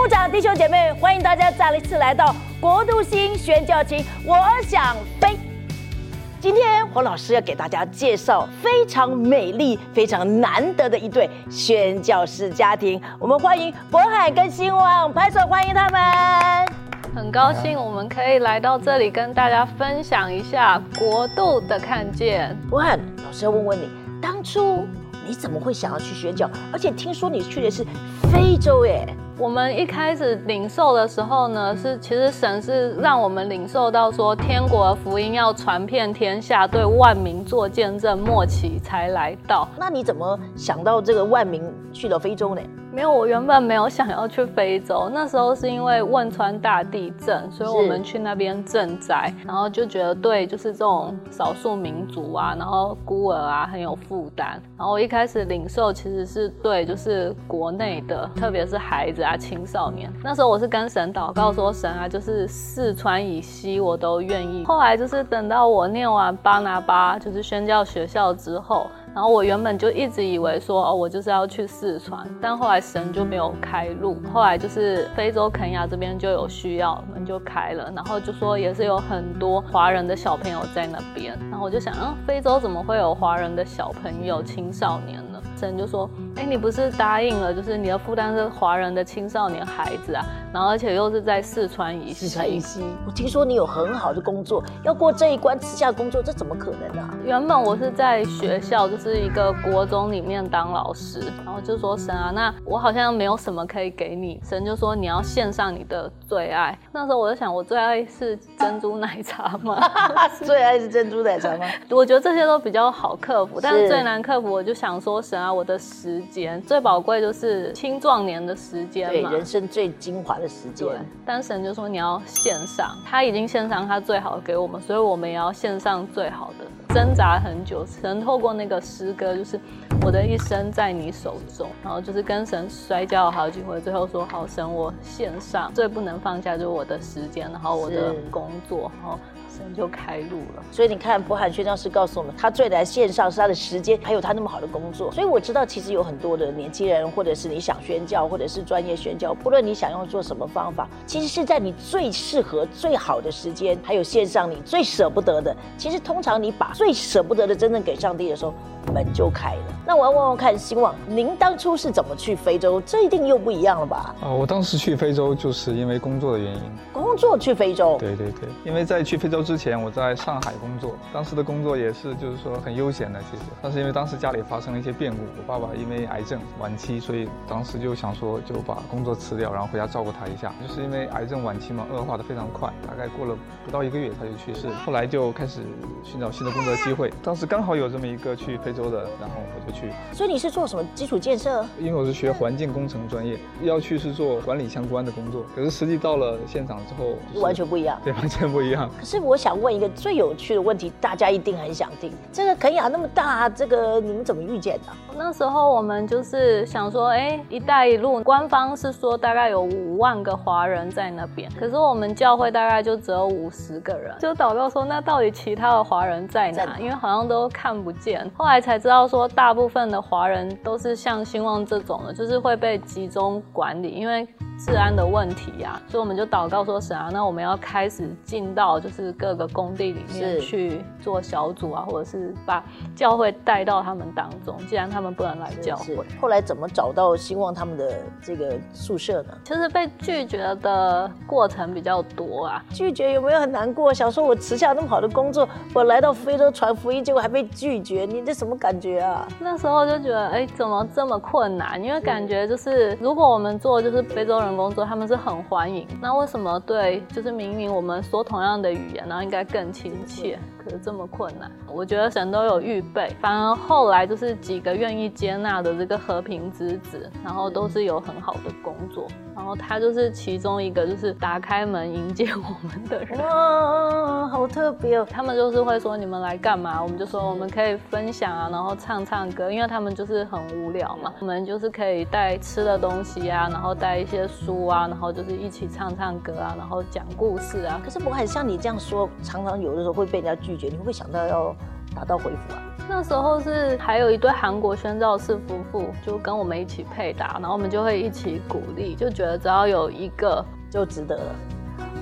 幕长弟兄姐妹，欢迎大家再一次来到国度星宣教情，我想飞。今天黄老师要给大家介绍非常美丽、非常难得的一对宣教士家庭，我们欢迎渤海跟兴旺，拍手欢迎他们。很高兴我们可以来到这里，跟大家分享一下国度的看见。渤海老师要问问你，当初你怎么会想要去宣教？而且听说你去的是非洲，耶。我们一开始领受的时候呢，是其实神是让我们领受到说，天国福音要传遍天下，对万民做见证，末期才来到。那你怎么想到这个万民去了非洲呢？没有，我原本没有想要去非洲。那时候是因为汶川大地震，所以我们去那边赈灾，然后就觉得对，就是这种少数民族啊，然后孤儿啊很有负担。然后我一开始领受其实是对，就是国内的，特别是孩子啊、青少年。那时候我是跟神祷告说，神啊，就是四川以西我都愿意。后来就是等到我念完巴拿巴就是宣教学校之后。然后我原本就一直以为说哦，我就是要去四川，但后来神就没有开路。后来就是非洲肯亚这边就有需要，门就开了。然后就说也是有很多华人的小朋友在那边。然后我就想，嗯，非洲怎么会有华人的小朋友、青少年呢？神就说，哎，你不是答应了，就是你的负担是华人的青少年孩子啊。然后而且又是在四川以西。四川以西，我听说你有很好的工作，要过这一关吃下工作，这怎么可能呢？原本我是在学校，就是一个国中里面当老师，然后就说神啊，那我好像没有什么可以给你。神就说你要献上你的最爱。那时候我就想，我最爱是珍珠奶茶吗？最爱是珍珠奶茶吗？我觉得这些都比较好克服，但是最难克服，我就想说神啊，我的时间最宝贵就是青壮年的时间嘛，对，人生最精华的时间。但神就说你要献上，他已经献上他最好的给我们，所以我们也要献上最好的。挣扎很久，神透过那个诗歌，就是我的一生在你手中，然后就是跟神摔跤了好几回，最后说好神，我献上最不能放下就是我的时间，然后我的工作，然后。神就开路了，所以你看，博海宣教师告诉我们，他最来线上是他的时间，还有他那么好的工作。所以我知道，其实有很多的年轻人，或者是你想宣教，或者是专业宣教，不论你想用做什么方法，其实是在你最适合、最好的时间，还有线上你最舍不得的。其实通常你把最舍不得的真正给上帝的时候。门就开了。那我要问问看，希望您当初是怎么去非洲？这一定又不一样了吧？啊，我当时去非洲就是因为工作的原因。工作去非洲？对对对，因为在去非洲之前，我在上海工作，当时的工作也是就是说很悠闲的，其实。但是因为当时家里发生了一些变故，我爸爸因为癌症晚期，所以当时就想说就把工作辞掉，然后回家照顾他一下。就是因为癌症晚期嘛，恶化的非常快，大概过了不到一个月他就去世。后来就开始寻找新的工作机会，当时刚好有这么一个去非洲的。然后我就去，所以你是做什么基础建设？因为我是学环境工程专业，要去是做管理相关的工作。可是实际到了现场之后，完全不一样。对，完全不一样。可是我想问一个最有趣的问题，大家一定很想听：这个肯雅那么大，这个你们怎么遇见的？那时候我们就是想说，哎，一带一路官方是说大概有五万个华人在那边，可是我们教会大概就只有五十个人，就祷告说，那到底其他的华人在哪？因为好像都看不见。后来才知道。说大部分的华人都是像兴旺这种的，就是会被集中管理，因为。治安的问题呀，所以我们就祷告说神啊，那我们要开始进到就是各个工地里面去做小组啊，或者是把教会带到他们当中。既然他们不能来教会，后来怎么找到希望他们的这个宿舍呢？其实被拒绝的过程比较多啊。拒绝有没有很难过？想说我辞下那么好的工作，我来到非洲传福音，结果还被拒绝，你这什么感觉啊？那时候就觉得，哎，怎么这么困难？因为感觉就是如果我们做就是非洲人。工作他们是很欢迎，那为什么对就是明明我们说同样的语言，然后应该更亲切？可是这么困难，我觉得神都有预备，反而后来就是几个愿意接纳的这个和平之子，然后都是有很好的工作，然后他就是其中一个，就是打开门迎接我们的人。哇，好特别哦！他们就是会说你们来干嘛？我们就说我们可以分享啊，然后唱唱歌，因为他们就是很无聊嘛，我们就是可以带吃的东西啊，然后带一些书啊，然后就是一起唱唱歌啊，然后讲故事啊。可是我很像你这样说，常常有的时候会被人家拒绝。你会想到要打道回府啊？那时候是还有一对韩国宣教士夫妇，就跟我们一起配搭，然后我们就会一起鼓励，就觉得只要有一个就值得了。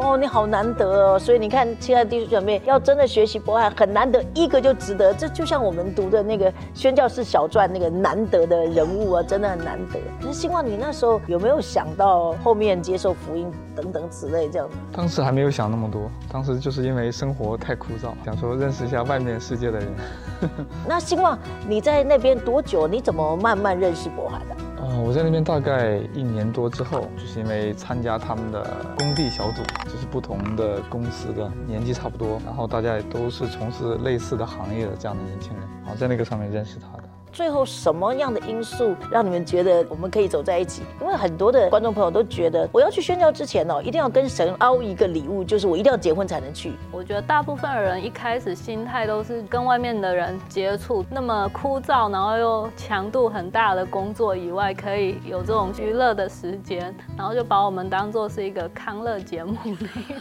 哦，你好难得哦，所以你看，亲爱的弟兄姐妹，要真的学习博爱很难得，一个就值得。这就像我们读的那个宣教士小传那个难得的人物啊，真的很难得。可是希望你那时候有没有想到后面接受福音等等之类这样？当时还没有想那么多，当时就是因为生活太枯燥，想说认识一下外面世界的人。那希望你在那边多久？你怎么慢慢认识博海的？啊，我在那边大概一年多之后，就是因为参加他们的工地小组，就是不同的公司的年纪差不多，然后大家也都是从事类似的行业的这样的年轻人，然后在那个上面认识他的。最后什么样的因素让你们觉得我们可以走在一起？因为很多的观众朋友都觉得，我要去宣教之前哦，一定要跟神凹一个礼物，就是我一定要结婚才能去。我觉得大部分的人一开始心态都是跟外面的人接触，那么枯燥，然后又强度很大的工作以外，可以有这种娱乐的时间，然后就把我们当做是一个康乐节目那一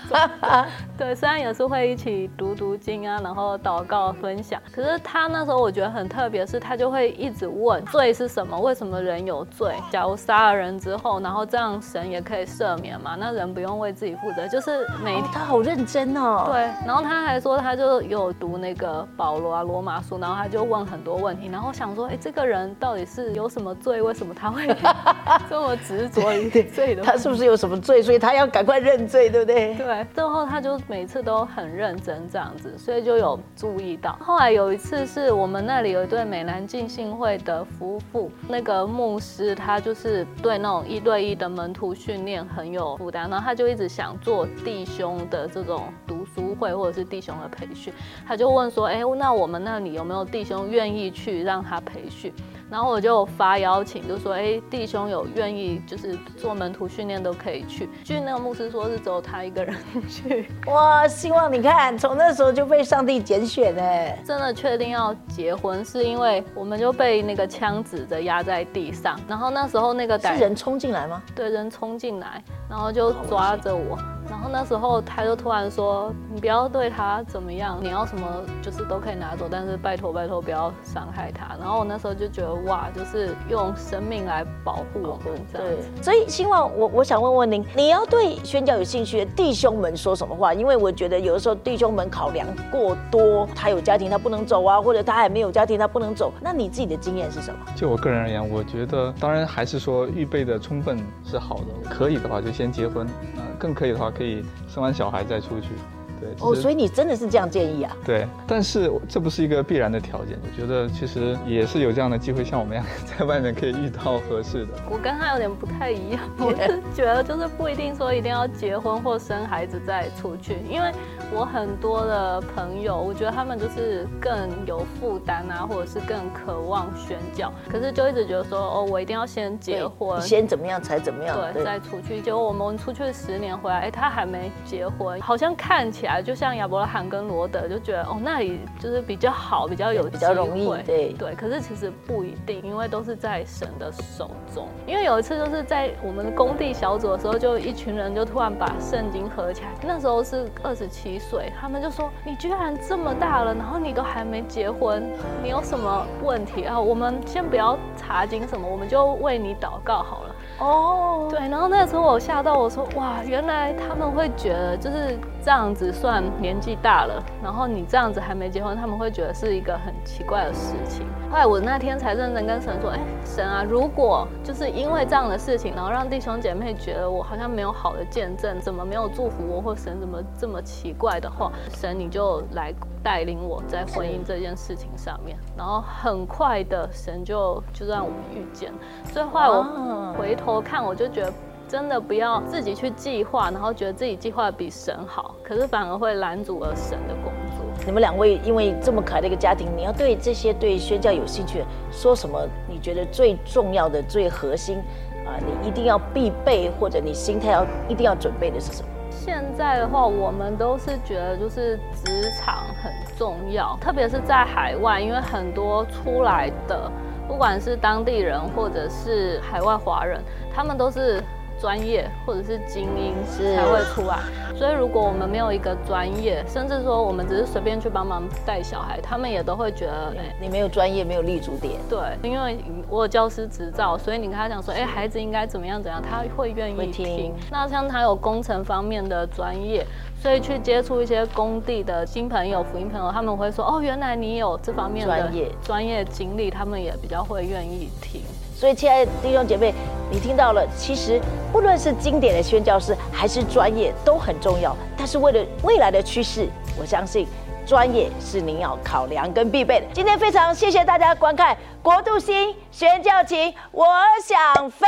种。对，虽然也是会一起读读经啊，然后祷告分享，可是他那时候我觉得很特别，是他就会。会一直问罪是什么？为什么人有罪？假如杀了人之后，然后这样神也可以赦免嘛？那人不用为自己负责，就是每他好认真哦。对，然后他还说他就有读那个保罗啊罗马书，然后他就问很多问题，然后想说，哎，这个人到底是有什么罪？为什么他会 这么执着于罪的？他是不是有什么罪？所以他要赶快认罪，对不对？对，最后他就每次都很认真这样子，所以就有注意到。后来有一次是我们那里有一对美男进。信会的夫妇，那个牧师他就是对那种一对一的门徒训练很有负担，然后他就一直想做弟兄的这种读书会或者是弟兄的培训，他就问说，哎，那我们那里有没有弟兄愿意去让他培训？然后我就发邀请，就说，哎，弟兄有愿意就是做门徒训练都可以去。据那个牧师说，是只有他一个人 去。哇，希望你看，从那时候就被上帝拣选哎，真的确定要结婚，是因为我们就被那个枪指着压在地上，然后那时候那个是人冲进来吗？对，人冲进来，然后就抓着我。然后那时候他就突然说：“你不要对他怎么样，你要什么就是都可以拿走，但是拜托拜托不要伤害他。”然后我那时候就觉得哇，就是用生命来保护我们这样子。所以希望我我想问问您，你要对宣教有兴趣的弟兄们说什么话？因为我觉得有的时候弟兄们考量过多，他有家庭他不能走啊，或者他还没有家庭他不能走。那你自己的经验是什么？就我个人而言，我觉得当然还是说预备的充分是好的，可以的话就先结婚，嗯，更可以的话。可以生完小孩再出去，对哦，所以你真的是这样建议啊？对，但是这不是一个必然的条件。我觉得其实也是有这样的机会，像我们一样在外面可以遇到合适的。我跟他有点不太一样，我是觉得就是不一定说一定要结婚或生孩子再出去，因为。我很多的朋友，我觉得他们就是更有负担啊，或者是更渴望宣教，可是就一直觉得说，哦，我一定要先结婚，先怎么样才怎么样，对，再出去。结果我们出去十年回来，哎，他还没结婚，好像看起来就像亚伯拉罕跟罗德，就觉得哦，那里就是比较好，比较有比较容易，对对。可是其实不一定，因为都是在神的手中。因为有一次就是在我们工地小组的时候，就一群人就突然把圣经合起来，那时候是二十七。岁，他们就说你居然这么大了，然后你都还没结婚，你有什么问题啊？我们先不要查经什么，我们就为你祷告好了。哦，对，然后那时候我吓到，我说哇，原来他们会觉得就是这样子算年纪大了，然后你这样子还没结婚，他们会觉得是一个很奇怪的事情。后来我那天才认真跟神说，哎，神啊，如果就是因为这样的事情，然后让弟兄姐妹觉得我好像没有好的见证，怎么没有祝福我，或神怎么这么奇怪的话，神你就来。带领我在婚姻这件事情上面，然后很快的神就就让我们遇见。所以后来我回头看，我就觉得真的不要自己去计划，然后觉得自己计划比神好，可是反而会拦阻了神的工作。你们两位因为这么可爱的一个家庭，你要对这些对宣教有兴趣，说什么？你觉得最重要的、最核心啊，你一定要必备，或者你心态要一定要准备的是什么？现在的话，我们都是觉得就是职场很重要，特别是在海外，因为很多出来的，不管是当地人或者是海外华人，他们都是专业或者是精英才会出来。所以如果我们没有一个专业，甚至说我们只是随便去帮忙带小孩，他们也都会觉得你没有专业，没有立足点。对，因为我有教师执照，所以你跟他讲说，哎，孩子应该怎么样怎样，他会愿意听。那像他有工程方面的专业。所以去接触一些工地的新朋友、福音朋友，他们会说：“哦，原来你有这方面的专业专业经历。”他们也比较会愿意听。所以，亲爱的弟兄姐妹，你听到了，其实不论是经典的宣教师还是专业都很重要。但是，为了未来的趋势，我相信专业是您要考量跟必备的。今天非常谢谢大家观看《国度新宣教情》，我想飞，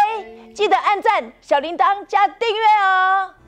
记得按赞、小铃铛加订阅哦。